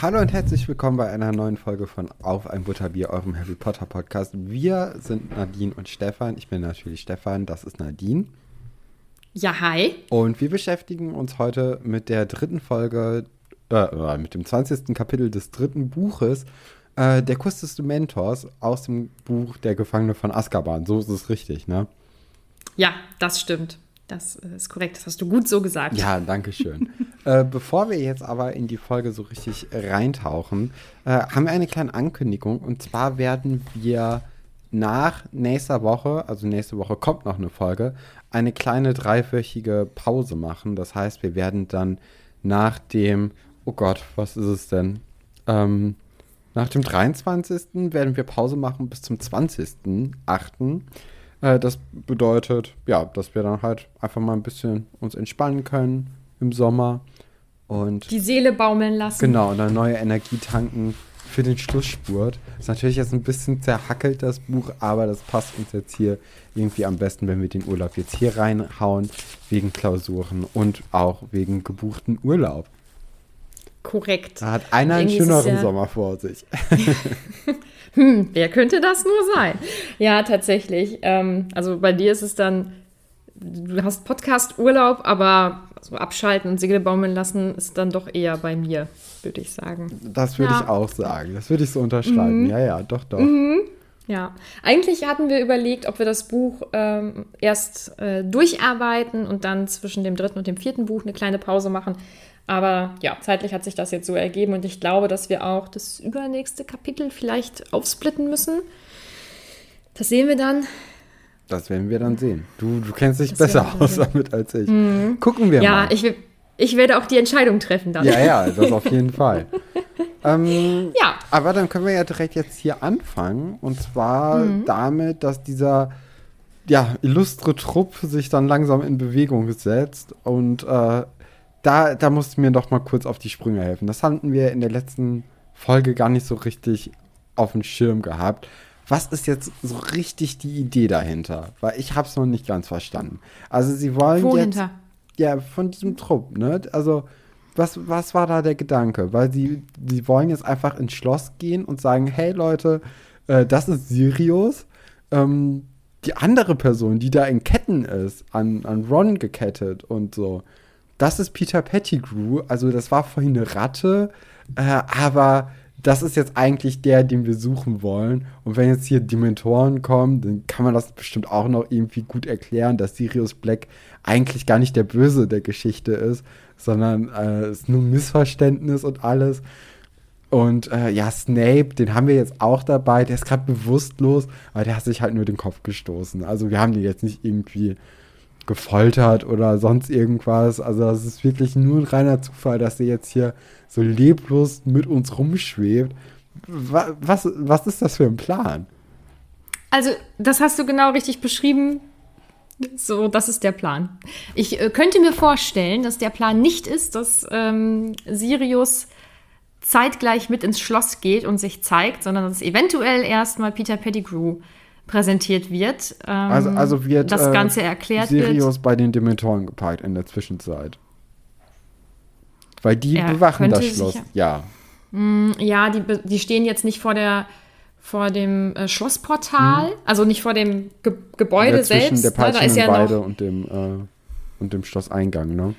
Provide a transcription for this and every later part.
Hallo und herzlich willkommen bei einer neuen Folge von Auf ein Butterbier, eurem Harry Potter Podcast. Wir sind Nadine und Stefan. Ich bin natürlich Stefan, das ist Nadine. Ja, hi. Und wir beschäftigen uns heute mit der dritten Folge, äh, mit dem 20. Kapitel des dritten Buches, äh, Der Kuss des Dementors aus dem Buch Der Gefangene von Azkaban. So ist es richtig, ne? Ja, das stimmt. Das ist korrekt, das hast du gut so gesagt. Ja, danke schön. äh, bevor wir jetzt aber in die Folge so richtig reintauchen, äh, haben wir eine kleine Ankündigung. Und zwar werden wir nach nächster Woche, also nächste Woche kommt noch eine Folge, eine kleine dreiwöchige Pause machen. Das heißt, wir werden dann nach dem, oh Gott, was ist es denn? Ähm, nach dem 23. werden wir Pause machen bis zum 20.8. Äh, das bedeutet, ja, dass wir dann halt einfach mal ein bisschen uns entspannen können im Sommer und die Seele baumeln lassen. Genau, und eine neue Energie tanken für den Schlussspurt. Ist natürlich jetzt ein bisschen zerhackelt, das Buch, aber das passt uns jetzt hier irgendwie am besten, wenn wir den Urlaub jetzt hier reinhauen, wegen Klausuren und auch wegen gebuchten Urlaub. Korrekt. Da hat einer einen schöneren ja Sommer vor sich. hm, wer könnte das nur sein? Ja, tatsächlich. Ähm, also bei dir ist es dann, du hast Podcast-Urlaub, aber so abschalten und Segel baumeln lassen ist dann doch eher bei mir, würde ich sagen. Das würde ja. ich auch sagen. Das würde ich so unterschreiben. Mhm. Ja, ja, doch, doch. Mhm. Ja, eigentlich hatten wir überlegt, ob wir das Buch ähm, erst äh, durcharbeiten und dann zwischen dem dritten und dem vierten Buch eine kleine Pause machen. Aber ja, zeitlich hat sich das jetzt so ergeben und ich glaube, dass wir auch das übernächste Kapitel vielleicht aufsplitten müssen. Das sehen wir dann. Das werden wir dann sehen. Du, du kennst dich das besser aus damit als ich. Mhm. Gucken wir ja, mal. Ja, ich, ich werde auch die Entscheidung treffen dann. Ja, ja, das auf jeden Fall. ähm, ja. Aber dann können wir ja direkt jetzt hier anfangen. Und zwar mhm. damit, dass dieser ja, illustre Trupp sich dann langsam in Bewegung setzt und äh, da, da musst du mir doch mal kurz auf die Sprünge helfen. Das hatten wir in der letzten Folge gar nicht so richtig auf dem Schirm gehabt. Was ist jetzt so richtig die Idee dahinter? Weil ich habe es noch nicht ganz verstanden. Also sie wollen Wohinter? jetzt ja von diesem Trupp, ne? Also was, was war da der Gedanke? Weil sie, sie wollen jetzt einfach ins Schloss gehen und sagen, hey Leute, äh, das ist Sirius. Ähm, die andere Person, die da in Ketten ist, an, an Ron gekettet und so, das ist Peter Pettigrew. Also das war vorhin eine Ratte, äh, aber das ist jetzt eigentlich der, den wir suchen wollen. Und wenn jetzt hier Dementoren kommen, dann kann man das bestimmt auch noch irgendwie gut erklären, dass Sirius Black eigentlich gar nicht der Böse der Geschichte ist, sondern äh, ist nur Missverständnis und alles. Und äh, ja, Snape, den haben wir jetzt auch dabei. Der ist gerade bewusstlos, aber der hat sich halt nur den Kopf gestoßen. Also wir haben den jetzt nicht irgendwie gefoltert oder sonst irgendwas. Also das ist wirklich nur ein reiner Zufall, dass er jetzt hier so leblos mit uns rumschwebt. Was, was, was ist das für ein Plan? Also, das hast du genau richtig beschrieben. So, das ist der Plan. Ich äh, könnte mir vorstellen, dass der Plan nicht ist, dass ähm, Sirius zeitgleich mit ins Schloss geht und sich zeigt, sondern dass eventuell erstmal Peter Pettigrew präsentiert wird. Ähm, also, also wird das Ganze äh, erklärt Sirius wird. bei den Dementoren geparkt in der Zwischenzeit. Weil die er bewachen das Schloss, sicher, ja. Mm, ja, die, die stehen jetzt nicht vor der vor dem äh, Schlossportal, hm. also nicht vor dem Ge Gebäude selbst. Der ne, da ist ja Weide und dem äh, und dem Schlosseingang, ne?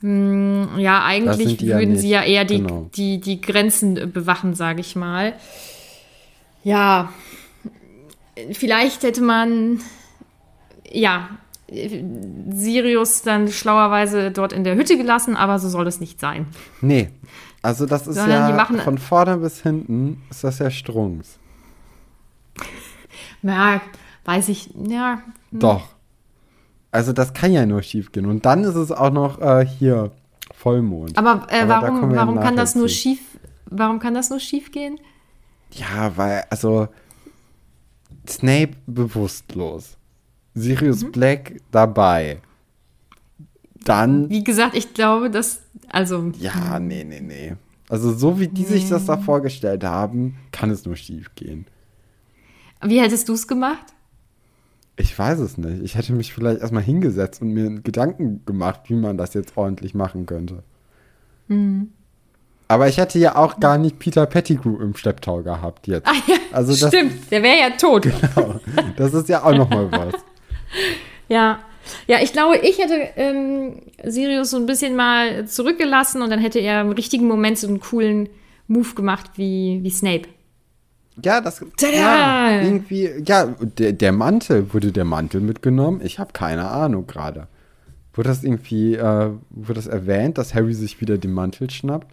Mm, ja, eigentlich würden ja sie ja eher die, genau. die, die Grenzen bewachen, sage ich mal. Ja, vielleicht hätte man, ja, Sirius dann schlauerweise dort in der Hütte gelassen, aber so soll es nicht sein. Nee, also das ist Sondern ja von vorne bis hinten ist das ja Strunks. Ja, weiß ich, ja. Hm. Doch. Also das kann ja nur schief gehen. Und dann ist es auch noch äh, hier Vollmond. Aber, äh, aber warum, warum kann das nur schief, warum kann das nur schief gehen? Ja, weil, also Snape bewusstlos. Sirius mhm. Black dabei. Dann. Wie gesagt, ich glaube, dass. Also. Ja, nee, nee, nee. Also, so wie die nee. sich das da vorgestellt haben, kann es nur schief gehen. Wie hättest du es gemacht? Ich weiß es nicht. Ich hätte mich vielleicht erstmal hingesetzt und mir Gedanken gemacht, wie man das jetzt ordentlich machen könnte. Mhm. Aber ich hätte ja auch gar nicht Peter Pettigrew im Schlepptau gehabt jetzt. Ah ja, Also das- stimmt, der wäre ja tot. Genau. Das ist ja auch noch mal was. Ja. Ja, ich glaube, ich hätte ähm, Sirius so ein bisschen mal zurückgelassen und dann hätte er im richtigen Moment so einen coolen Move gemacht wie, wie Snape. Ja, das. Tada! Ja, irgendwie. Ja, der, der Mantel. Wurde der Mantel mitgenommen? Ich habe keine Ahnung gerade. Wurde das irgendwie. Äh, wurde das erwähnt, dass Harry sich wieder den Mantel schnappt?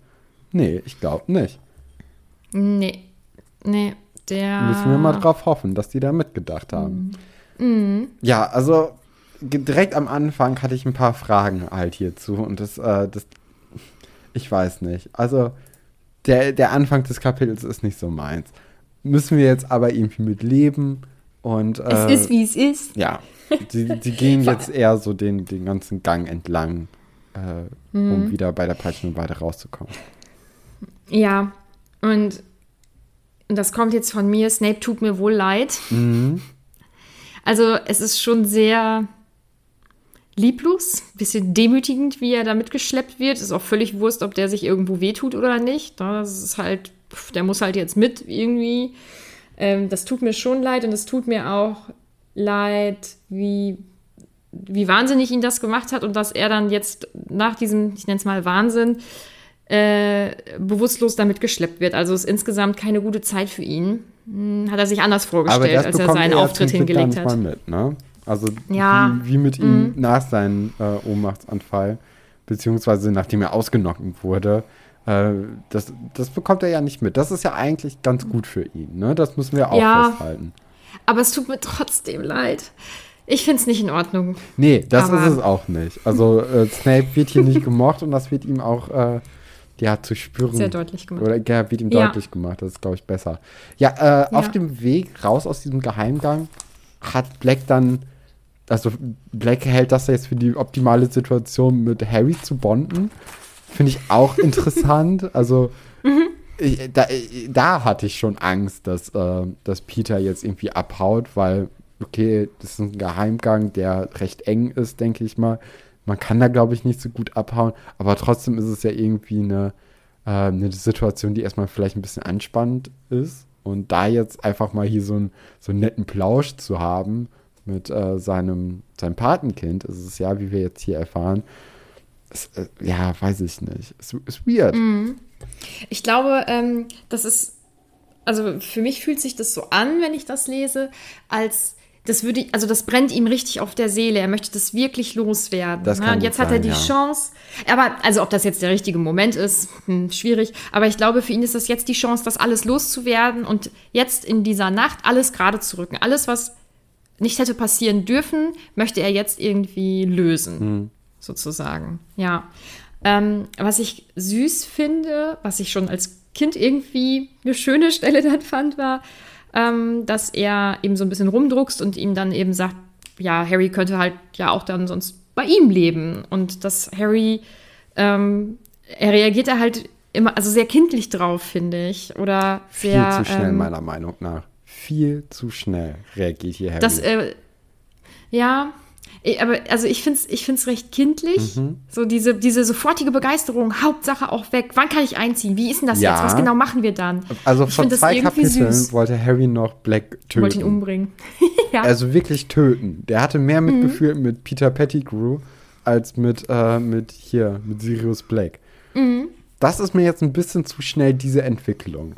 Nee, ich glaube nicht. Nee. Nee, der. Müssen wir mal drauf hoffen, dass die da mitgedacht haben. Ja, also direkt am Anfang hatte ich ein paar Fragen halt hierzu und das, äh, das ich weiß nicht. Also der, der Anfang des Kapitels ist nicht so meins. Müssen wir jetzt aber irgendwie mit leben und Es äh, ist, wie es ist. ja, die, die gehen jetzt eher so den, den ganzen Gang entlang, äh, Mhm. um wieder bei der Peitschenweide rauszukommen. Ja. Und das kommt jetzt von mir. Snape tut mir wohl leid. Mhm. Also, es ist schon sehr lieblos, bisschen demütigend, wie er da mitgeschleppt wird. Ist auch völlig Wurst, ob der sich irgendwo wehtut oder nicht. Das ist halt, der muss halt jetzt mit irgendwie. Ähm, das tut mir schon leid und es tut mir auch leid, wie, wie wahnsinnig ihn das gemacht hat und dass er dann jetzt nach diesem, ich nenne es mal Wahnsinn, äh, bewusstlos damit geschleppt wird. Also ist insgesamt keine gute Zeit für ihn. Hm, Hat er sich anders vorgestellt, als er seinen Auftritt zum Glück gar hingelegt hat. Mal mit, ne? Also Ja. Mhm. wie, wie mit ihm nach seinem äh, Ohnmachtsanfall, beziehungsweise nachdem er ausgenockt wurde, äh, das, das bekommt er ja nicht mit. Das ist ja eigentlich ganz gut für ihn, ne? Das müssen wir auch Ja. festhalten. Aber es tut mir trotzdem leid. Ich finde es nicht in Ordnung. Nee, das Aber- ist es auch nicht. Also äh, Snape wird hier nicht gemocht und das wird ihm auch äh, ja, zu spüren. Sehr deutlich gemacht. Oder ja, wird ihm Ja. deutlich gemacht. Das ist, glaube ich, besser. Ja, äh, auf Ja. dem Weg raus aus diesem Geheimgang hat Black dann, also Black hält das jetzt für die optimale Situation, mit Harry zu bonden. Finde ich auch interessant. Also Mhm. ich, da, da hatte ich schon Angst, dass, äh, dass Peter jetzt irgendwie abhaut, weil, okay, das ist ein Geheimgang, der recht eng ist, denke ich mal. Man kann da, glaube ich, nicht so gut abhauen, aber trotzdem ist es ja irgendwie eine, äh, eine Situation, die erstmal vielleicht ein bisschen anspannend ist. Und da jetzt einfach mal hier so, ein, so einen netten Plausch zu haben mit äh, seinem, seinem Patenkind, ist es ja, wie wir jetzt hier erfahren, ist, äh, ja, weiß ich nicht. Ist, ist weird. Ich glaube, ähm, das ist, also für mich fühlt sich das so an, wenn ich das lese, als das würde, also das brennt ihm richtig auf der Seele. Er möchte das wirklich loswerden. Das ne? kann Und jetzt hat er sein, die ja. Chance. Aber also ob das jetzt der richtige Moment ist, hm, schwierig. Aber ich glaube, für ihn ist das jetzt die Chance, das alles loszuwerden und jetzt in dieser Nacht alles gerade zu rücken. Alles, was nicht hätte passieren dürfen, möchte er jetzt irgendwie lösen, Hm. sozusagen. Ja. Ähm, was ich süß finde, was ich schon als Kind irgendwie eine schöne Stelle dann fand, war, ähm, dass er eben so ein bisschen rumdruckst und ihm dann eben sagt, ja, Harry könnte halt ja auch dann sonst bei ihm leben. Und dass Harry, ähm, er reagiert da halt immer, also sehr kindlich drauf, finde ich. Oder Viel sehr. zu schnell, ähm, meiner Meinung nach. Viel zu schnell reagiert hier Harry. Das, äh, ja, aber also ich finde es ich find's recht kindlich. Mhm. So diese, diese sofortige Begeisterung, Hauptsache auch weg. Wann kann ich einziehen? Wie ist denn das Ja. jetzt? Was genau machen wir dann? also ich vor zwei Kapiteln süß. wollte Harry noch Black Ich wollte ihn töten. umbringen. ja. Also wirklich töten. Der hatte mehr Mhm. Mitgefühl mit Peter Pettigrew als mit, äh, mit hier, mit Sirius Black. Mhm. Das ist mir jetzt ein bisschen zu schnell, diese Entwicklung.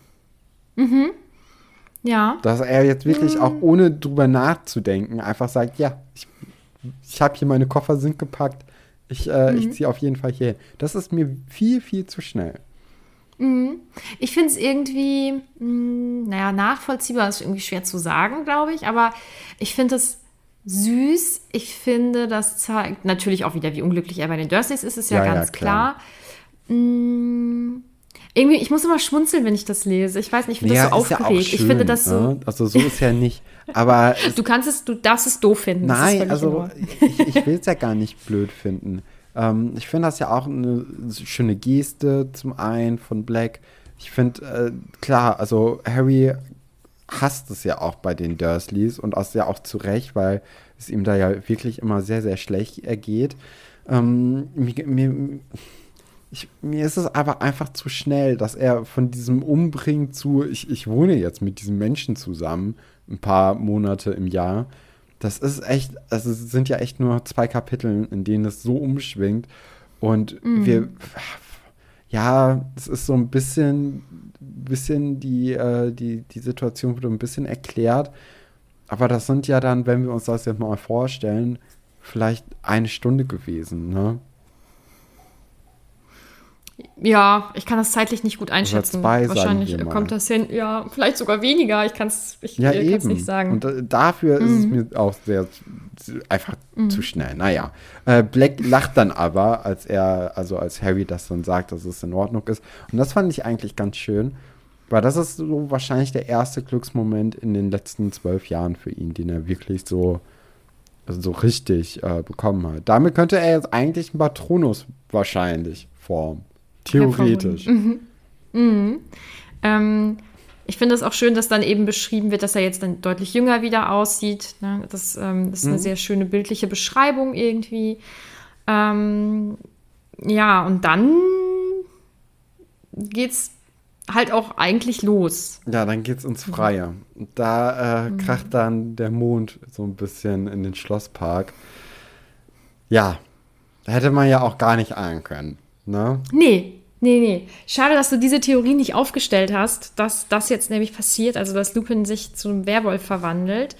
ja. Dass er jetzt wirklich Mhm. auch ohne drüber nachzudenken einfach sagt, ja, ich, ich habe hier meine Koffer sind gepackt, ich, äh, Mhm. ich ziehe auf jeden Fall hier hin. Das ist mir viel, viel zu schnell. Ich finde es irgendwie, mh, naja, nachvollziehbar ist irgendwie schwer zu sagen, glaube ich, aber ich finde es süß. Ich finde, das zeigt natürlich auch wieder, wie unglücklich er bei den Dursleys ist, ist ja, Ja, ja, ganz klar. klar. Mh, irgendwie, ich muss immer schmunzeln, wenn ich das lese. Ich weiß nicht, ich finde Ja, das so ist ja aufgeregt. ich schön, finde das so. ne? Also so ist ja nicht. Aber Du kannst es, du darfst es doof finden. nein, also ich, ich will es ja gar nicht blöd finden. Ähm, ich finde das ja auch eine schöne Geste zum einen von Black. Ich finde, äh, klar, also Harry hasst es ja auch bei den Dursleys und auch ja auch zu Recht, weil es ihm da ja wirklich immer sehr, sehr schlecht ergeht. Ähm, mir, mir, ich, mir ist es aber einfach zu schnell, dass er von diesem Umbringen zu, ich, ich wohne jetzt mit diesem Menschen zusammen, ein paar Monate im Jahr. Das ist echt, also es sind ja echt nur zwei Kapitel, in denen es so umschwingt. Und mhm. wir, ja, es ist so ein bisschen, bisschen die, äh, die, die Situation wurde ein bisschen erklärt. Aber das sind ja dann, wenn wir uns das jetzt mal vorstellen, vielleicht eine Stunde gewesen, ne? Ja, ich kann das zeitlich nicht gut einschätzen. Zwei, Wahrscheinlich kommt das hin, ja, vielleicht sogar weniger. Ich kann es ja, nicht sagen. Und äh, dafür mhm. ist es mhm. mir auch sehr einfach mhm. zu schnell. Naja. Äh, Black lacht dann aber, als er, also als Harry das dann sagt, dass es in Ordnung ist. Und das fand ich eigentlich ganz schön. Weil das ist so wahrscheinlich der erste Glücksmoment in den letzten zwölf Jahren für ihn, den er wirklich so, also so richtig äh, bekommen hat. Damit könnte er jetzt eigentlich einen Patronus wahrscheinlich formen. Theoretisch. Mhm. Mhm. Ähm, ich finde es auch schön, dass dann eben beschrieben wird, dass er jetzt dann deutlich jünger wieder aussieht. Ne? Das, ähm, das, ist eine mhm. sehr schöne bildliche Beschreibung irgendwie. Ähm, ja, und dann geht's halt auch eigentlich los. Ja, dann geht's ins Freie. Da äh, mhm. kracht dann der Mond so ein bisschen in den Schlosspark. Ja, da hätte man ja auch gar nicht ahnen können. Ne? Nee, nee, nee. Schade, dass du diese Theorie nicht aufgestellt hast, dass das jetzt nämlich passiert, also dass Lupin sich zu einem Werwolf verwandelt.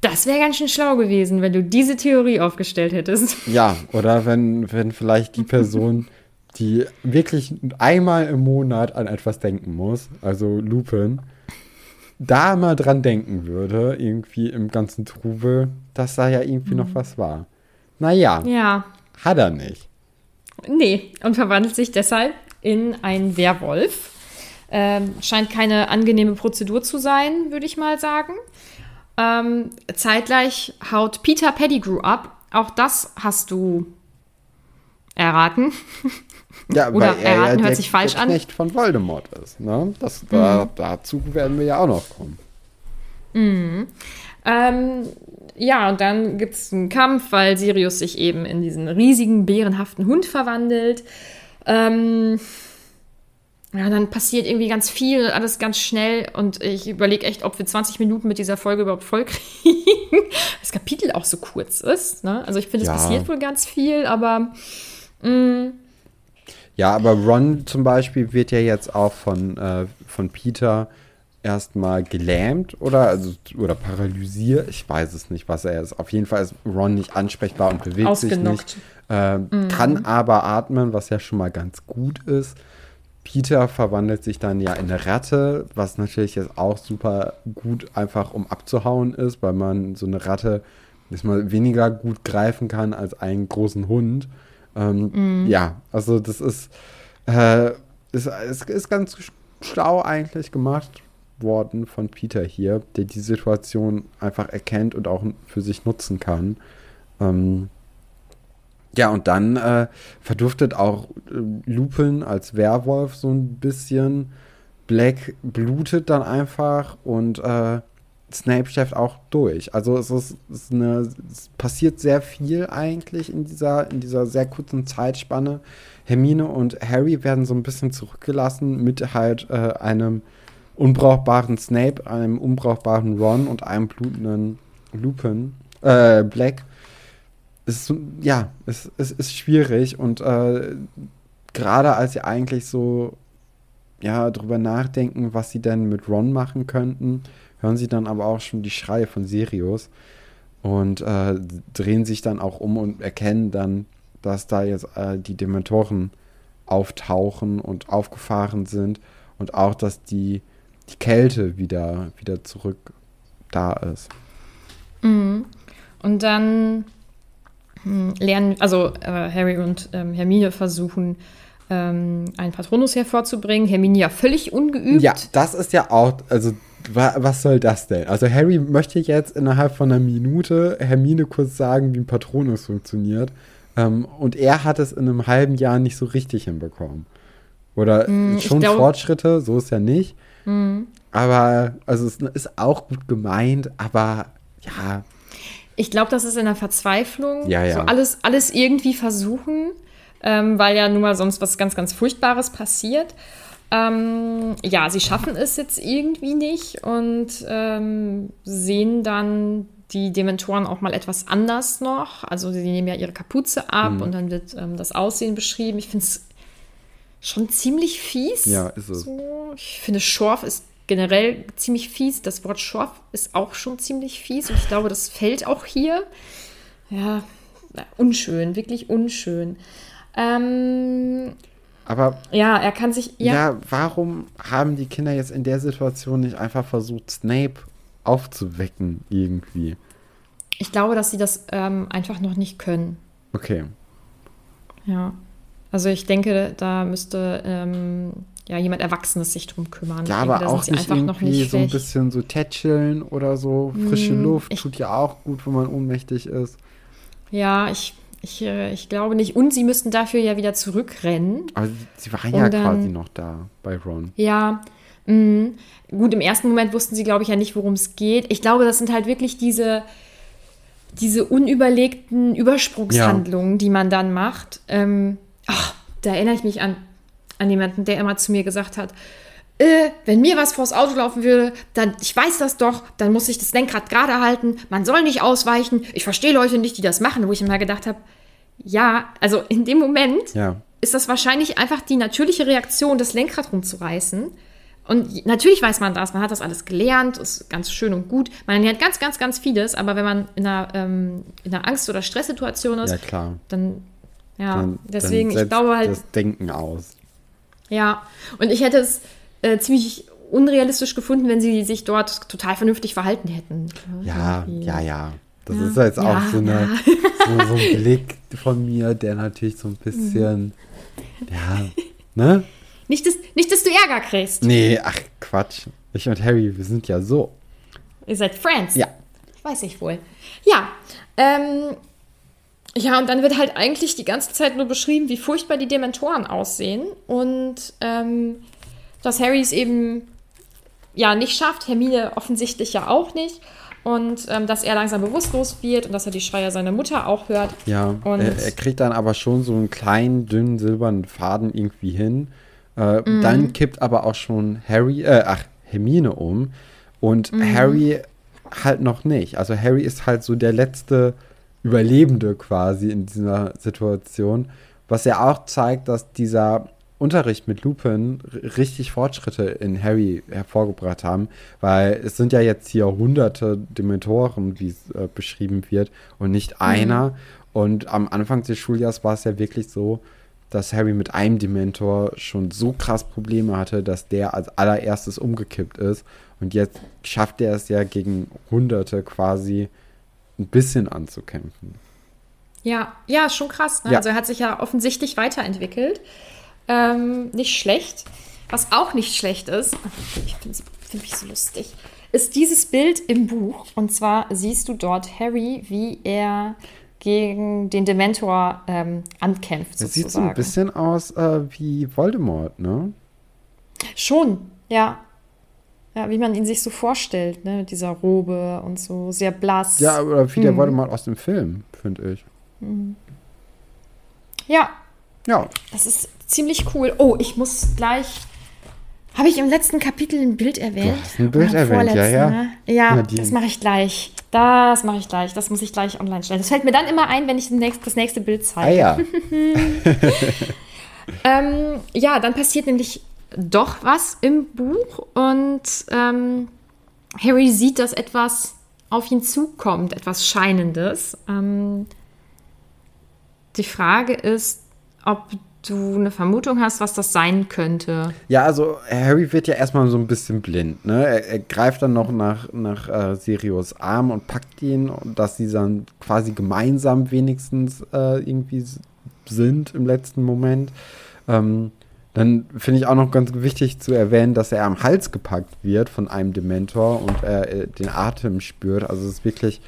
Das wäre ganz schön schlau gewesen, wenn du diese Theorie aufgestellt hättest. Ja, oder wenn, wenn vielleicht die Person, die wirklich einmal im Monat an etwas denken muss, also Lupin, da mal dran denken würde, irgendwie im ganzen Trubel, dass da ja irgendwie mhm. noch was war. Naja. Ja. Hat er nicht. Nee, und verwandelt sich deshalb in einen Werwolf. Ähm, scheint keine angenehme Prozedur zu sein, würde ich mal sagen. Ähm, zeitgleich haut Peter Pettigrew ab. Auch das hast du erraten. Ja, Oder weil er erraten ja hört sich falsch der Knecht an. von Voldemort ist. Ne? Das, da, mhm. Dazu werden wir ja auch noch kommen. Mhm. Ähm, ja, und dann gibt es einen Kampf, weil Sirius sich eben in diesen riesigen, bärenhaften Hund verwandelt. Ähm, ja, dann passiert irgendwie ganz viel, alles ganz schnell und ich überlege echt, ob wir 20 Minuten mit dieser Folge überhaupt voll kriegen. das Kapitel auch so kurz ist. Ne? Also ich finde, ja. es passiert wohl ganz viel, aber mh, mm. ja, aber Ron zum Beispiel wird ja jetzt auch von, äh, von Peter erstmal gelähmt oder, also, oder paralysiert. Ich weiß es nicht, was er ist. Auf jeden Fall ist Ron nicht ansprechbar und bewegt sich nicht. Äh, mhm. Kann aber atmen, was ja schon mal ganz gut ist. Peter verwandelt sich dann ja in eine Ratte, was natürlich jetzt auch super gut einfach um abzuhauen ist, weil man so eine Ratte mal weniger gut greifen kann als einen großen Hund. Ähm, mhm. Ja, also das ist, äh, ist, ist, ist ganz schlau eigentlich gemacht worden von Peter hier, der die Situation einfach erkennt und auch für sich nutzen kann. Ähm, ja, und dann äh, verduftet auch äh, Lupin als Werwolf so ein bisschen. Black blutet dann einfach und äh, Snape schläft auch durch. Also es ist, es ist eine, es passiert sehr viel eigentlich in dieser, in dieser sehr kurzen Zeitspanne. Hermine und Harry werden so ein bisschen zurückgelassen mit halt äh, einem unbrauchbaren Snape, einem unbrauchbaren Ron und einem blutenden Lupin, äh, Black. Ist, ja, es, es ist schwierig und äh, gerade als sie eigentlich so ja, drüber nachdenken, was sie denn mit Ron machen könnten, hören sie dann aber auch schon die Schreie von Sirius und äh, drehen sich dann auch um und erkennen dann, dass da jetzt äh, die Dementoren auftauchen und aufgefahren sind und auch, dass die die Kälte wieder, wieder zurück da ist. Mhm. Und dann hm, lernen, also äh, Harry und ähm, Hermine versuchen, ähm, einen Patronus hervorzubringen. Hermine ja völlig ungeübt. Ja, das ist ja auch, also wa was soll das denn? Also Harry möchte jetzt innerhalb von einer Minute Hermine kurz sagen, wie ein Patronus funktioniert. Ähm, und er hat es in einem halben Jahr nicht so richtig hinbekommen. Oder mm, schon glaub, Fortschritte, so ist ja nicht. Mhm. Aber, also es ist auch gut gemeint, aber ja. Ich glaube, das ist in der Verzweiflung. Ja, ja. So alles, alles irgendwie versuchen. ähm, weil ja nun mal sonst was ganz, ganz Furchtbares passiert. Ähm, ja, sie schaffen es jetzt irgendwie nicht und ähm, sehen dann die Dementoren auch mal etwas anders noch. Also sie nehmen ja ihre Kapuze ab Mhm. und dann wird ähm, das Aussehen beschrieben. Ich finde es schon ziemlich fies. Ja, ist es. So. Ich finde, Schorf ist generell ziemlich fies. Das Wort Schorf ist auch schon ziemlich fies und ich glaube, das fällt auch hier. Ja, unschön, wirklich unschön. Ähm, Aber ja, er kann sich. ja. Ja, warum haben die Kinder jetzt in der Situation nicht einfach versucht, Snape aufzuwecken irgendwie? ich glaube, dass sie das ähm, einfach noch nicht können. Okay. Ja. Also ich denke, da müsste ähm, ja jemand Erwachsenes sich drum kümmern. Ja, denke, aber auch nicht irgendwie nicht so ein bisschen so tätscheln oder so. Frische Hm, Luft tut ja auch gut, wenn man ohnmächtig ist. Ja, ich, ich, äh, ich glaube nicht. Und sie müssten dafür ja wieder zurückrennen. Aber sie, waren Und ja dann- quasi noch da bei Ron. Ja, mh. gut, im ersten Moment wussten sie, glaube ich, ja nicht, worum es geht. Ich glaube, das sind halt wirklich diese, diese unüberlegten Übersprungshandlungen, die man dann macht. Ähm, ach, da erinnere ich mich an, an jemanden, der immer zu mir gesagt hat, äh, wenn mir was vors Auto laufen würde, dann, ich weiß das doch, dann muss ich das Lenkrad gerade halten, man soll nicht ausweichen. Ich verstehe Leute nicht, die das machen, wo ich immer gedacht habe, ja, also in dem Moment Ja. ist das wahrscheinlich einfach die natürliche Reaktion, das Lenkrad rumzureißen. Und natürlich weiß man das, man hat das alles gelernt, ist ganz schön und gut. Man lernt ganz, ganz, ganz vieles, aber wenn man in einer, ähm, in einer Angst- oder Stresssituation ist, Ja, klar. dann, ja, Dann, deswegen, dann ich glaube halt, das Denken aus. ja, und ich hätte es äh, ziemlich unrealistisch gefunden, wenn sie sich dort total vernünftig verhalten hätten. Ja, Irgendwie. ja, ja. Das Ja. ist jetzt auch Ja, so, eine, so, so ein Blick von mir, der natürlich so ein bisschen, ja, ne? Nicht, dass, nicht, dass du Ärger kriegst. Nee, ach Quatsch. Ich und Harry, wir sind ja so. Ihr seid Friends. Ja. Weiß ich wohl. Ja, ähm, ja, und dann wird halt eigentlich die ganze Zeit nur beschrieben, wie furchtbar die Dementoren aussehen und ähm, dass Harry es eben ja nicht schafft, Hermine offensichtlich ja auch nicht und ähm, dass er langsam bewusstlos wird und dass er die Schreie seiner Mutter auch hört. Ja, Und- er, er kriegt dann aber schon so einen kleinen, dünnen, silbernen Faden irgendwie hin. Äh, Mhm. Dann kippt aber auch schon Harry, äh, ach, Hermine um. Und Mhm. Harry halt noch nicht. Also Harry ist halt so der letzte Überlebende quasi in dieser Situation. Was ja auch zeigt, dass dieser Unterricht mit Lupin richtig Fortschritte in Harry hervorgebracht haben, weil es sind ja jetzt hier hunderte Dementoren, wie es äh, beschrieben wird, und nicht einer. Und am Anfang des Schuljahres war es ja wirklich so, dass Harry mit einem Dementor schon so krass Probleme hatte, dass der als allererstes umgekippt ist. Und jetzt schafft er es ja gegen Hunderte quasi ein bisschen anzukämpfen. Ja, ja, schon krass. Ne? Ja. Also er hat sich ja offensichtlich weiterentwickelt. Ähm, nicht schlecht. Was auch nicht schlecht ist, ich finde find mich so lustig, ist dieses Bild im Buch. Und zwar siehst du dort Harry, wie er gegen den Dementor ähm, ankämpft. Es sieht so ein bisschen aus äh, wie Voldemort, ne? Schon, ja. Ja, wie man ihn sich so vorstellt, ne? Mit dieser Robe und so, sehr blass. Ja, oder wie der Mhm. Voldemort aus dem Film, finde ich. ja, Ja, Das ist ziemlich cool. Oh, ich muss gleich. Habe ich im letzten Kapitel ein Bild erwähnt? ein Bild erwähnt, ja, ja. ne? Ja, Nadine. das mache ich gleich. Das mache ich gleich. Das muss ich gleich online stellen. Das fällt mir dann immer ein, wenn ich das nächste, Bild ah zeige. ja. Ähm, ja, dann passiert nämlich doch was im Buch und ähm, Harry sieht, dass etwas auf ihn zukommt, etwas Scheinendes. Ähm, die Frage ist, ob du eine Vermutung hast, was das sein könnte. Ja, also Harry wird ja erstmal so ein bisschen blind, ne? Er, er greift dann noch nach, nach äh, Sirius Arm und packt ihn, dass sie dann quasi gemeinsam wenigstens äh, irgendwie sind im letzten Moment. Ähm, dann finde ich auch noch ganz wichtig zu erwähnen, dass er am Hals gepackt wird von einem Dementor und er äh, den Atem spürt. Also es ist wirklich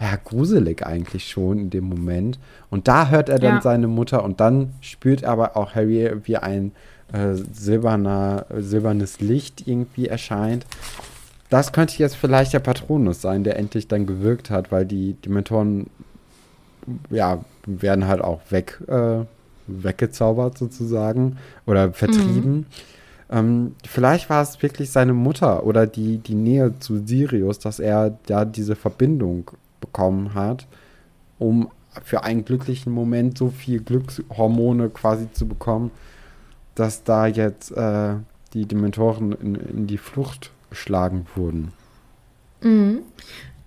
ja, gruselig eigentlich schon in dem Moment. Und da hört er dann Ja. seine Mutter und dann spürt aber auch Harry, wie ein äh, silberner, silbernes Licht irgendwie erscheint. Das könnte jetzt vielleicht der Patronus sein, der endlich dann gewirkt hat, weil die Dementoren ja, werden halt auch weg, äh, weggezaubert sozusagen oder vertrieben. Mhm. Ähm, vielleicht war es wirklich seine Mutter oder die, die Nähe zu Sirius, dass er da diese Verbindung bekommen hat, um für einen glücklichen Moment so viel Glückshormone quasi zu bekommen, dass da jetzt äh, die Dementoren in, in, die Flucht geschlagen wurden. Mhm.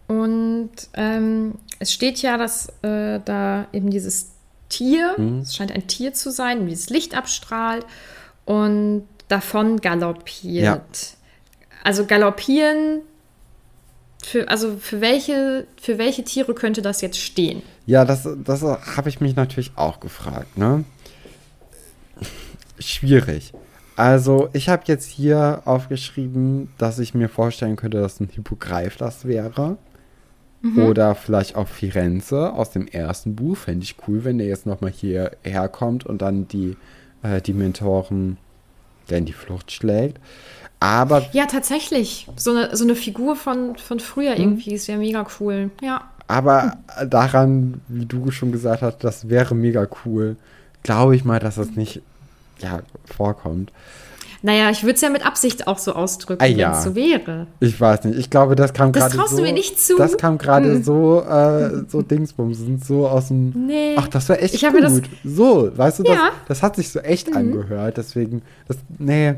Und ähm, es steht ja, dass äh, da eben dieses Tier, mhm. es scheint ein Tier zu sein, dieses Licht abstrahlt und davon galoppiert. Ja. Also galoppieren, für, also für welche, für welche Tiere könnte das jetzt stehen? Ja, das, das habe ich mich natürlich auch gefragt. Ne? Schwierig. Also, ich habe jetzt hier aufgeschrieben, dass ich mir vorstellen könnte, dass ein Hippogreif das wäre. Mhm. Oder vielleicht auch Firenze aus dem ersten Buch. Fände ich cool, wenn der jetzt nochmal hierher kommt und dann die, äh, die Mentoren der in die Flucht schlägt. Aber. Ja, tatsächlich. So eine, so eine Figur von, von früher hm. irgendwie ist ja mega cool. Ja. Aber daran, wie du schon gesagt hast, das wäre mega cool, glaube ich mal, dass das nicht ja, vorkommt. Naja, ich würde es ja mit Absicht auch so ausdrücken, ah, ja. wenn es so wäre. Ich weiß nicht. Ich glaube, das kam gerade so. Das traust du mir nicht zu. Das kam gerade hm. so, äh, so Dingsbumsen, so aus dem. Nee. Ach, das war echt ich gut. Das, so, weißt du, das, ja. das hat sich so echt mhm. angehört. Deswegen, das, nee,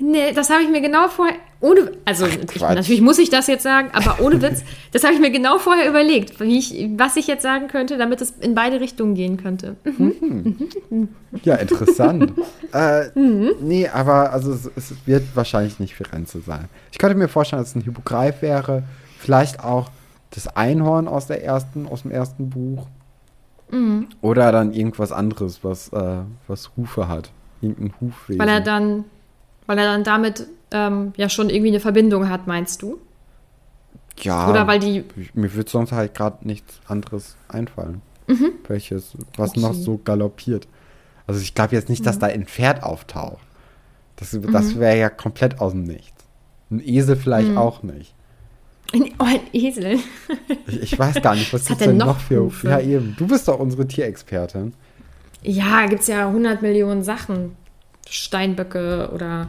Nee, das habe ich mir genau vorher, ohne, also ich, natürlich muss ich das jetzt sagen, aber ohne Witz, das habe ich mir genau vorher überlegt, wie ich, was ich jetzt sagen könnte, damit es in beide Richtungen gehen könnte. Mhm. Mhm. Ja, interessant. äh, mhm. Nee, aber also es, es, wird wahrscheinlich nicht Firenze sein. Ich könnte mir vorstellen, dass es ein Hippogreif wäre, vielleicht auch das Einhorn aus der ersten, aus dem ersten Buch. Mhm. Oder dann irgendwas anderes, was, äh, was Hufe hat. Irgendein Hufwesen. Weil er dann weil er dann damit ähm, ja schon irgendwie eine Verbindung hat, meinst du? Ja. Oder weil die. Mir wird sonst halt gerade nichts anderes einfallen. Mhm. Welches, was okay. noch so galoppiert. Also ich glaube jetzt nicht, dass mhm. da ein Pferd auftaucht. Das, das mhm. wäre ja komplett aus dem Nichts. Ein Esel vielleicht mhm. auch nicht. Ein, oh, ein Esel. ich, ich, weiß gar nicht, was gibt es denn noch für. Ja, eben. Du bist doch unsere Tierexpertin. Ja, gibt es ja 100 Millionen Sachen. Steinböcke oder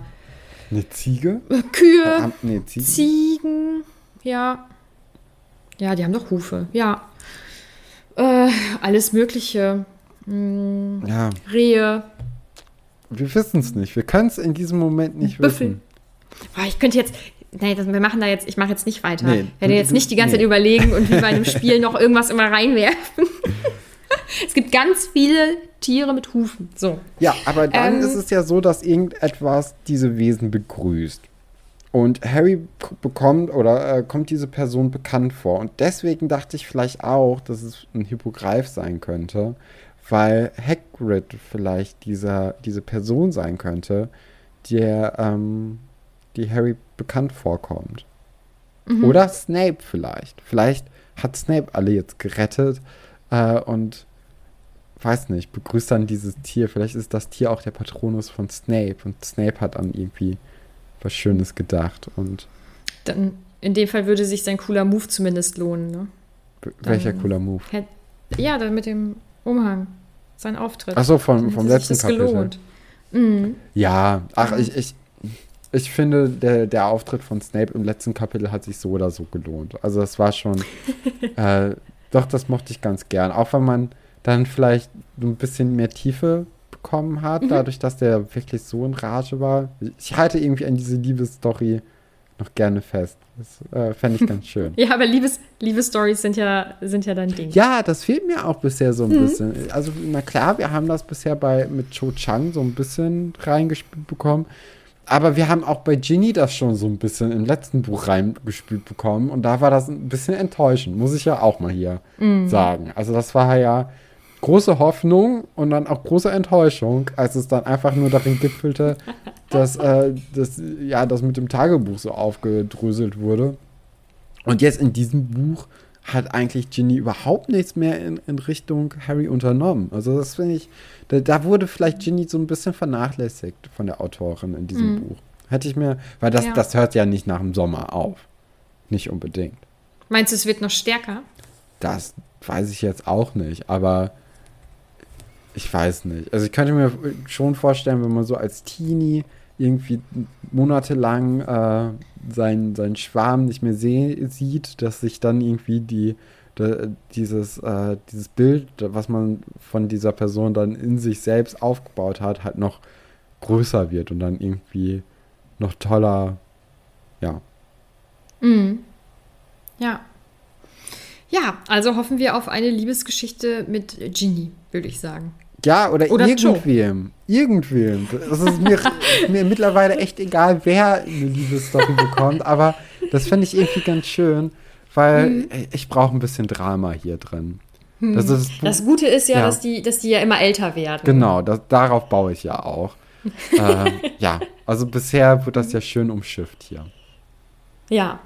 eine Ziege? Kühe, äh, nee, Ziegen. Ziegen, ja. Ja, die haben doch Hufe, ja. Äh, alles Mögliche. Hm, ja. Rehe. Wir wissen es nicht. Wir können es in diesem Moment nicht Büffel. wissen. Boah, ich könnte jetzt, nee, das, wir machen da jetzt, ich mache jetzt nicht weiter. Nee, ich werde jetzt nicht die ganze nee. Zeit überlegen und wie bei einem Spiel noch irgendwas immer reinwerfen. Es gibt ganz viele Tiere mit Hufen. So. Ja, aber dann ähm, ist es ja so, dass irgendetwas diese Wesen begrüßt. Und Harry bekommt oder äh, kommt diese Person bekannt vor. Und deswegen dachte ich vielleicht auch, dass es ein Hippogreif sein könnte, weil Hagrid vielleicht dieser, diese Person sein könnte, der, ähm, die Harry bekannt vorkommt. Mhm. Oder Snape vielleicht. Vielleicht hat Snape alle jetzt gerettet äh, und weiß nicht, begrüßt dann dieses Tier. Vielleicht ist das Tier auch der Patronus von Snape und Snape hat an irgendwie was Schönes gedacht und. Dann in dem Fall würde sich sein cooler Move zumindest lohnen, ne? Welcher cooler Move? Hätt, ja, dann mit dem Umhang. Sein Auftritt. Achso, vom, vom letzten sich das Kapitel. Gelohnt. Mhm. Ja, ach, ich, ich, ich finde, der, der Auftritt von Snape im letzten Kapitel hat sich so oder so gelohnt. Also das war schon, äh, doch, das mochte ich ganz gern. Auch wenn man dann vielleicht ein bisschen mehr Tiefe bekommen hat, mhm. dadurch, dass der wirklich so in Rage war. Ich halte irgendwie an diese Liebesstory noch gerne fest. Das äh, fände ich ganz schön. ja, aber Liebes, Liebesstories sind ja, sind ja dein Ding. Ja, das fehlt mir auch bisher so ein mhm. bisschen. Also, na klar, wir haben das bisher bei mit Cho Chang so ein bisschen reingespielt bekommen. Aber wir haben auch bei Ginny das schon so ein bisschen im letzten Buch reingespielt bekommen. Und da war das ein bisschen enttäuschend, muss ich ja auch mal hier mhm. sagen. Also, das war ja große Hoffnung und dann auch große Enttäuschung, als es dann einfach nur darin gipfelte, dass äh, das, ja, das mit dem Tagebuch so aufgedröselt wurde. Und jetzt in diesem Buch hat eigentlich Ginny überhaupt nichts mehr in, in Richtung Harry unternommen. Also das finde ich, da, da, wurde vielleicht Ginny so ein bisschen vernachlässigt von der Autorin in diesem mhm. Buch. Hätte ich mir, weil das, ja. das hört ja nicht nach dem Sommer auf. Nicht unbedingt. Meinst du, es wird noch stärker? Das weiß ich jetzt auch nicht, aber ich weiß nicht. Also ich könnte mir schon vorstellen, wenn man so als Teenie irgendwie monatelang äh, seinen, seinen Schwarm nicht mehr sieht, dass sich dann irgendwie die, de, dieses, äh, dieses Bild, was man von dieser Person dann in sich selbst aufgebaut hat, halt noch größer wird und dann irgendwie noch toller, ja. Mhm. Ja. Ja, also hoffen wir auf eine Liebesgeschichte mit Ginny, würde ich sagen. Ja, oder, oder irgendwem. Joe. Irgendwem. Das ist mir, mir mittlerweile echt egal, wer eine Liebesstory bekommt, aber das finde ich irgendwie ganz schön, weil hm. ich brauche ein bisschen Drama hier drin. Hm. Das, ist, das, Gute ist ja, ja, Dass, die, dass die ja immer älter werden. Genau, das, darauf baue ich ja auch. äh, ja, also bisher wird das ja schön umschifft hier. Ja.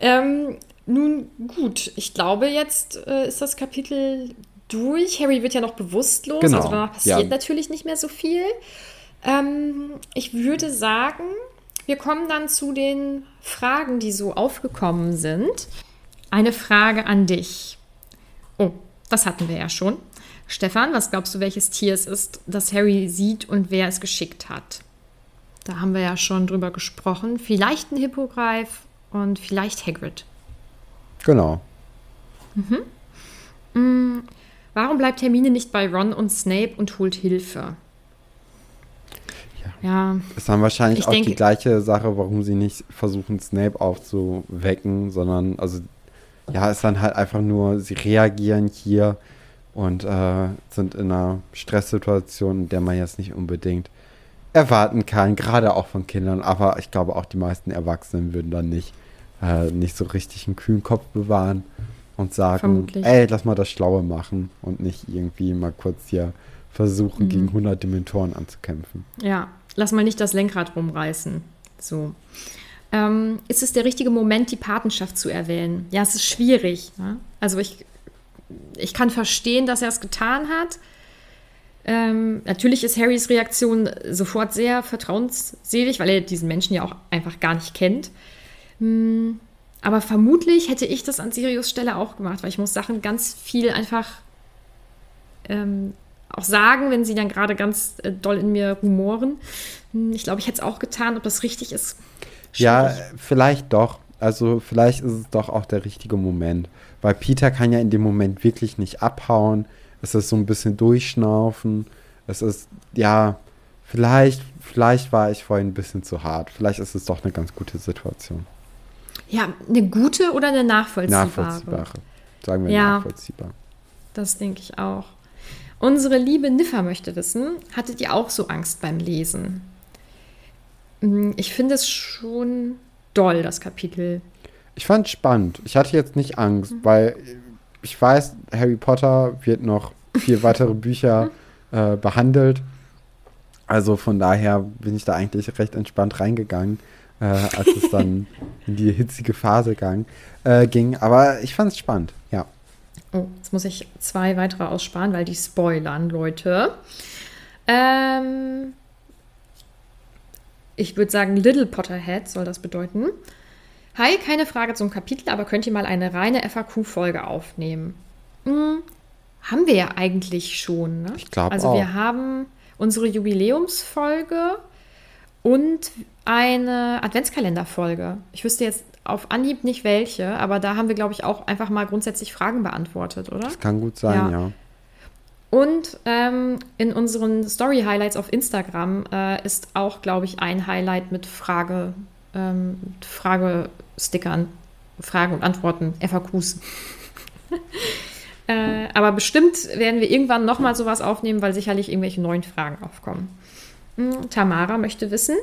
Ähm, nun gut, ich glaube, jetzt äh, ist das Kapitel durch. Harry wird ja noch bewusstlos, genau. also danach passiert ja. natürlich nicht mehr so viel. Ähm, ich würde sagen, wir kommen dann zu den Fragen, die so aufgekommen sind. Eine Frage an dich. Oh, das hatten wir ja schon. Stefan, was glaubst du, welches Tier es ist, das Harry sieht und wer es geschickt hat? Da haben wir ja schon drüber gesprochen. Vielleicht ein Hippogreif und vielleicht Hagrid. Genau. Mhm. Mm, Warum bleibt Hermine nicht bei Ron und Snape und holt Hilfe? Ja. ist dann wahrscheinlich auch denke, die gleiche Sache, warum sie nicht versuchen, Snape aufzuwecken, sondern, also, ja, ist dann halt einfach nur, sie reagieren hier und äh, sind in einer Stresssituation, in der man jetzt nicht unbedingt erwarten kann, gerade auch von Kindern. Aber ich glaube, auch die meisten Erwachsenen würden dann nicht, äh, nicht so richtig einen kühlen Kopf bewahren und sagen, Vermutlich. ey, lass mal das Schlaue machen und nicht irgendwie mal kurz hier versuchen, mhm. gegen 100 Dementoren anzukämpfen. Ja, lass mal nicht das Lenkrad rumreißen. So. Ähm, ist es der richtige Moment, die Patenschaft zu erwähnen? Ja, es ist schwierig. Ne? Also ich, ich kann verstehen, dass er es getan hat. Ähm, natürlich ist Harrys Reaktion sofort sehr vertrauensselig, weil er diesen Menschen ja auch einfach gar nicht kennt. Hm, aber vermutlich hätte ich das an Sirius Stelle auch gemacht, weil ich muss Sachen ganz viel einfach ähm, auch sagen, wenn sie dann gerade ganz äh, doll in mir rumoren. Hm, ich glaube, ich hätte es auch getan, ob das richtig ist. Schwierig. Ja, vielleicht doch. Also vielleicht ist es doch auch der richtige Moment. Weil Peter kann ja in dem Moment wirklich nicht abhauen. Es ist so ein bisschen durchschnaufen. Es ist, ja, vielleicht, vielleicht war ich vorhin ein bisschen zu hart. Vielleicht ist es doch eine ganz gute Situation. Ja, eine gute oder eine nachvollziehbare? Nachvollziehbare. Sagen wir ja, nachvollziehbar. Das denke ich auch. Unsere liebe Niffer möchte wissen, hattet ihr auch so Angst beim Lesen? Hm, ich finde es schon doll, das Kapitel. Ich fand es spannend. Ich hatte jetzt nicht Angst, mhm. weil ich weiß, Harry Potter wird noch vier weitere Bücher äh, behandelt. Also von daher bin ich da eigentlich recht entspannt reingegangen äh, als es dann in die hitzige Phase gang, äh, ging. Aber ich fand es spannend, ja. Oh, jetzt muss ich zwei weitere aussparen, weil die spoilern, Leute. Ähm, ich würde sagen, Little Potterhead soll das bedeuten. Hi, keine Frage zum Kapitel, aber könnt ihr mal eine reine FAQ-Folge aufnehmen? Hm, haben wir ja eigentlich schon. Ne? Ich glaube Also wir haben unsere Jubiläumsfolge und eine Adventskalenderfolge. Ich wüsste jetzt auf Anhieb nicht welche, aber da haben wir, glaube ich, auch einfach mal grundsätzlich Fragen beantwortet, oder? Das kann gut sein, ja. ja. Und ähm, in unseren Story-Highlights auf Instagram äh, ist auch, glaube ich, ein Highlight mit Frage, ähm, Fragestickern, Fragen und Antworten, FAQs. äh, aber bestimmt werden wir irgendwann nochmal sowas aufnehmen, weil sicherlich irgendwelche neuen Fragen aufkommen. Hm, Tamara möchte wissen,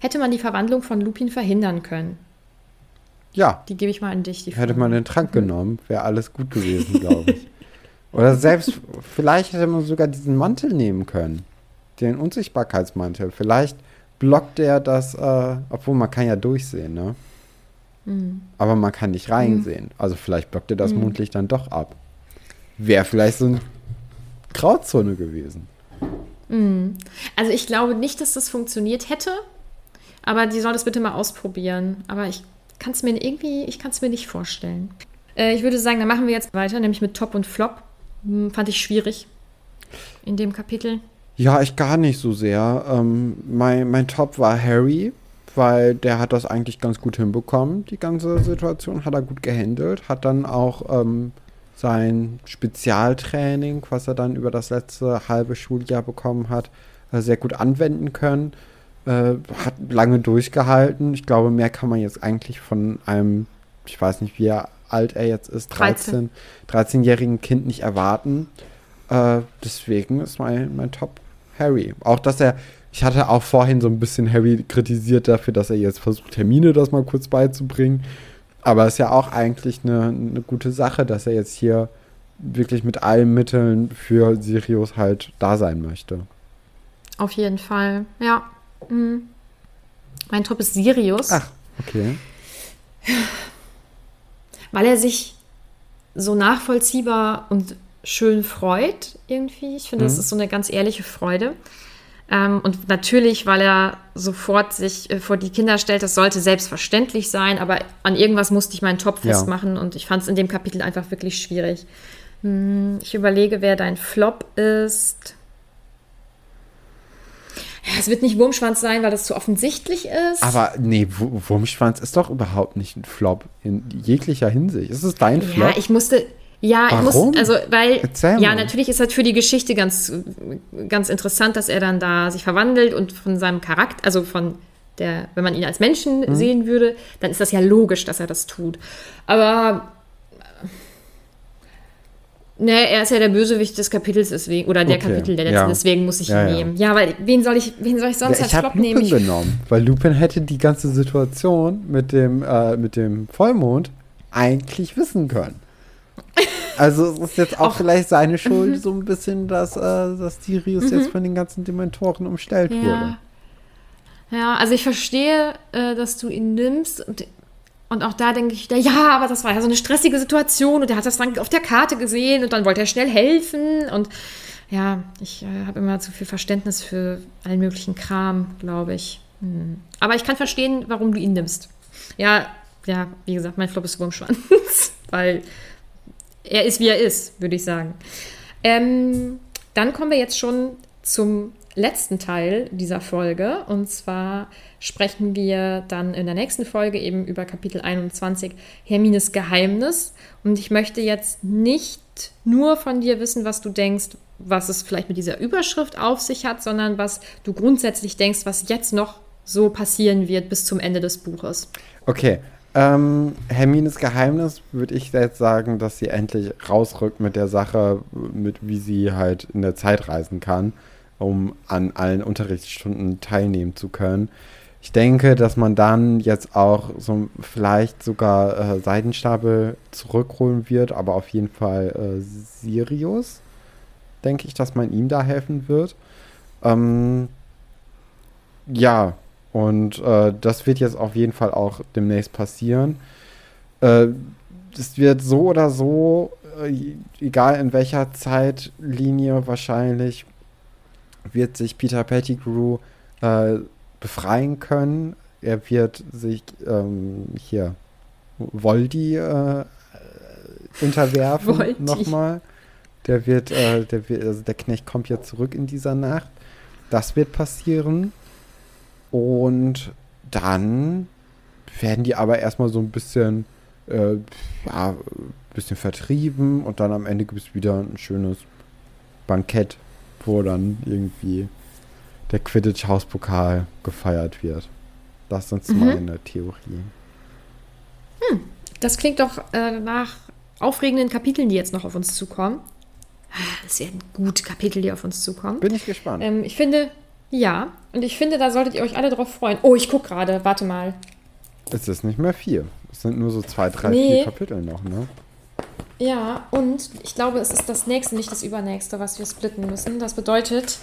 hätte man die Verwandlung von Lupin verhindern können? Ja. Die gebe ich mal an dich. hätte man den Trank genommen, wäre alles gut gewesen, glaube ich. Oder selbst, vielleicht hätte man sogar diesen Mantel nehmen können. Den Unsichtbarkeitsmantel. Vielleicht blockt er das, äh, obwohl man kann ja durchsehen, ne? Mhm. Aber man kann nicht reinsehen. Mhm. Also vielleicht blockt er das mhm. Mondlicht dann doch ab. Wäre vielleicht so eine Grauzone gewesen. Mhm. Also ich glaube nicht, dass das funktioniert hätte, aber die soll das bitte mal ausprobieren. Aber ich kann es mir irgendwie, ich kann es mir nicht vorstellen. Äh, ich würde sagen, dann machen wir jetzt weiter, nämlich mit Top und Flop. Hm, fand ich schwierig. in dem Kapitel? Ja, ich gar nicht so sehr. Ähm, mein, mein Top war Harry, weil der hat das eigentlich ganz gut hinbekommen. Die ganze Situation hat er gut gehandelt, hat dann auch ähm, sein Spezialtraining, was er dann über das letzte halbe Schuljahr bekommen hat, äh, sehr gut anwenden können. Äh, hat lange durchgehalten. Ich glaube, mehr kann man jetzt eigentlich von einem, ich weiß nicht, wie alt er jetzt ist, 13, 13-jährigen Kind nicht erwarten. Äh, deswegen ist mein, mein Top Harry. Auch, dass er, ich hatte auch vorhin so ein bisschen Harry kritisiert dafür, dass er jetzt versucht, Termine das mal kurz beizubringen. Aber es ist ja auch eigentlich eine, eine gute Sache, dass er jetzt hier wirklich mit allen Mitteln für Sirius halt da sein möchte. Auf jeden Fall, ja. Mhm. Mein Top ist Sirius. Ach, okay. Weil er sich so nachvollziehbar und schön freut, irgendwie. Ich finde, mhm. das ist so eine ganz ehrliche Freude. Ähm, und natürlich, weil er sofort sich äh, vor die Kinder stellt, das sollte selbstverständlich sein, aber an irgendwas musste ich meinen Topf festmachen ja. und ich fand es in dem Kapitel einfach wirklich schwierig. Hm, ich überlege, wer dein Flop ist. Ja, es wird nicht Wurmschwanz sein, weil das zu offensichtlich ist. Aber nee, Wurmschwanz ist doch überhaupt nicht ein Flop in jeglicher Hinsicht. Ist es dein Flop? Ja, ich musste, ja, Warum? ich muss, also, weil, Erzähl ja, mal. natürlich ist das für die Geschichte ganz, ganz interessant, dass er dann da sich verwandelt und von seinem Charakter, also von der, wenn man ihn als Menschen mhm. sehen würde, dann ist das ja logisch, dass er das tut. Aber, ne, er ist ja der Bösewicht des Kapitels, deswegen, oder der okay. Kapitel der letzten, ja. deswegen muss ich ihn ja, nehmen. Ja. weil, wen soll ich, wen soll ich sonst als Flop nehmen? Ich habe genommen, weil Lupin hätte die ganze Situation mit dem, äh, mit dem Vollmond eigentlich wissen können. Also es ist jetzt auch, auch vielleicht seine Schuld, mhm. so ein bisschen, dass, äh, dass Sirius mhm. jetzt von den ganzen Dementoren umstellt ja. wurde. Ja, also ich verstehe, äh, dass du ihn nimmst und, und auch da denke ich wieder, ja, aber das war ja so eine stressige Situation und er hat das dann auf der Karte gesehen und dann wollte er schnell helfen und ja, ich äh, habe immer zu viel Verständnis für allen möglichen Kram, glaube ich. Hm. Aber ich kann verstehen, warum du ihn nimmst. Ja, ja, wie gesagt, mein Flop ist Wurmschwanz, weil er ist, wie er ist, würde ich sagen. Ähm, dann kommen wir jetzt schon zum letzten Teil dieser Folge. Und zwar sprechen wir dann in der nächsten Folge eben über Kapitel 21 Hermines Geheimnis. Und ich möchte jetzt nicht nur von dir wissen, was du denkst, was es vielleicht mit dieser Überschrift auf sich hat, sondern was du grundsätzlich denkst, was jetzt noch so passieren wird bis zum Ende des Buches. Okay, ähm, Hermines Geheimnis würde ich jetzt sagen, dass sie endlich rausrückt mit der Sache, mit wie sie halt in der Zeit reisen kann, um an allen Unterrichtsstunden teilnehmen zu können. Ich denke, dass man dann jetzt auch so vielleicht sogar äh, Seidenstapel zurückholen wird, aber auf jeden Fall äh, Sirius, denke ich, dass man ihm da helfen wird. Ähm, ja, und äh, das wird jetzt auf jeden Fall auch demnächst passieren. Äh, es wird so oder so, äh, egal in welcher Zeitlinie wahrscheinlich, wird sich Peter Pettigrew äh, befreien können. Er wird sich ähm, hier Voldy äh, unterwerfen nochmal. Der wird, äh, der wird, also der Knecht kommt ja zurück in dieser Nacht. Das wird passieren. Und dann werden die aber erstmal so ein bisschen, äh, ja, bisschen vertrieben und dann am Ende gibt es wieder ein schönes Bankett, wo dann irgendwie der Quidditch-Hauspokal gefeiert wird. Das sind mhm. meine Theorien. Hm, das klingt doch äh, nach aufregenden Kapiteln, die jetzt noch auf uns zukommen. Ah, das werden gute Kapitel, die auf uns zukommen. Bin ich gespannt. Ähm, ich finde, ja, und ich finde, da solltet ihr euch alle drauf freuen. Oh, ich gucke gerade, warte mal. Es ist nicht mehr vier. Es sind nur so zwei, drei, nee. vier Kapitel noch, ne? Ja, und ich glaube, es ist das nächste, nicht das übernächste, was wir splitten müssen. Das bedeutet,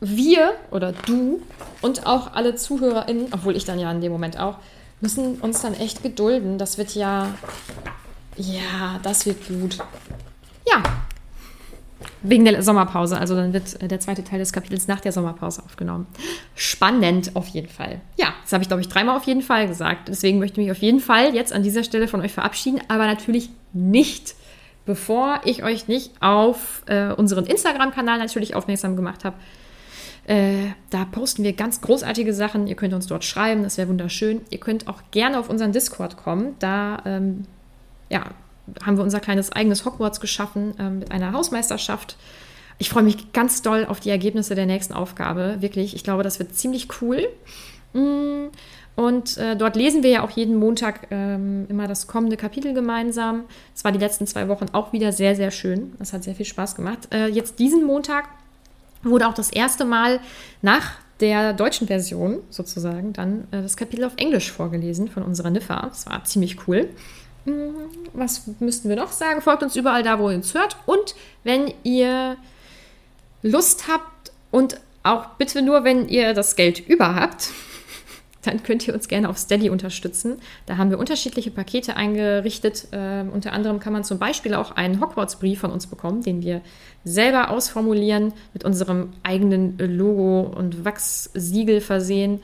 wir oder du und auch alle ZuhörerInnen, obwohl ich dann ja in dem Moment auch, müssen uns dann echt gedulden. Das wird ja. Ja, das wird gut. Wegen der Sommerpause. Also dann wird äh, der zweite Teil des Kapitels nach der Sommerpause aufgenommen. Spannend auf jeden Fall. Ja, das habe ich, glaube ich, dreimal auf jeden Fall gesagt. Deswegen möchte ich mich auf jeden Fall jetzt an dieser Stelle von euch verabschieden, aber natürlich nicht bevor ich euch nicht auf äh, unseren Instagram-Kanal natürlich aufmerksam gemacht habe. Äh, da posten wir ganz großartige Sachen. Ihr könnt uns dort schreiben, das wäre wunderschön. Ihr könnt auch gerne auf unseren Discord kommen. Da ähm, ja, haben wir unser kleines eigenes Hogwarts geschaffen äh, mit einer Hausmeisterschaft. Ich freue mich ganz doll auf die Ergebnisse der nächsten Aufgabe. Wirklich, ich glaube, das wird ziemlich cool. Mm, und äh, dort lesen wir ja auch jeden Montag ähm, immer das kommende Kapitel gemeinsam. Es war die letzten zwei Wochen auch wieder sehr, sehr schön. Das hat sehr viel Spaß gemacht. Äh, jetzt diesen Montag wurde auch das erste Mal nach der deutschen Version sozusagen dann äh, das Kapitel auf Englisch vorgelesen von unserer Niffa. Das war ziemlich cool. Mm, was müssten wir noch sagen? Folgt uns überall da, wo ihr uns hört. Und wenn ihr Lust habt und auch bitte nur, wenn ihr das Geld über habt, dann könnt ihr uns gerne auf Steady unterstützen. Da haben wir unterschiedliche Pakete eingerichtet. Äh, unter anderem kann man zum Beispiel auch einen Hogwarts-Brief von uns bekommen, den wir selber ausformulieren, mit unserem eigenen Logo und Wachssiegel versehen.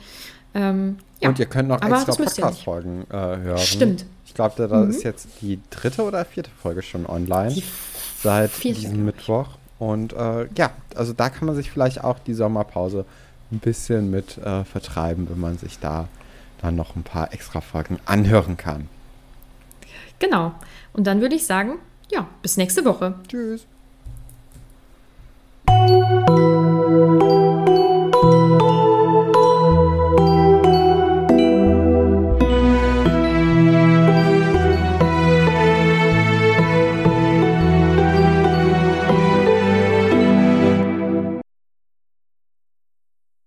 Ähm, ja. Und ihr könnt noch extra Podcast-Folgen äh, hören. Stimmt. Ich glaube, da mhm. ist jetzt die dritte oder vierte Folge schon online. Die seit diesem Mittwoch. Und äh, ja, also da kann man sich vielleicht auch die Sommerpause ein bisschen mit äh, vertreiben, wenn man sich da dann noch ein paar extra Folgen anhören kann. Genau. Und dann würde ich sagen, ja, bis nächste Woche. Tschüss.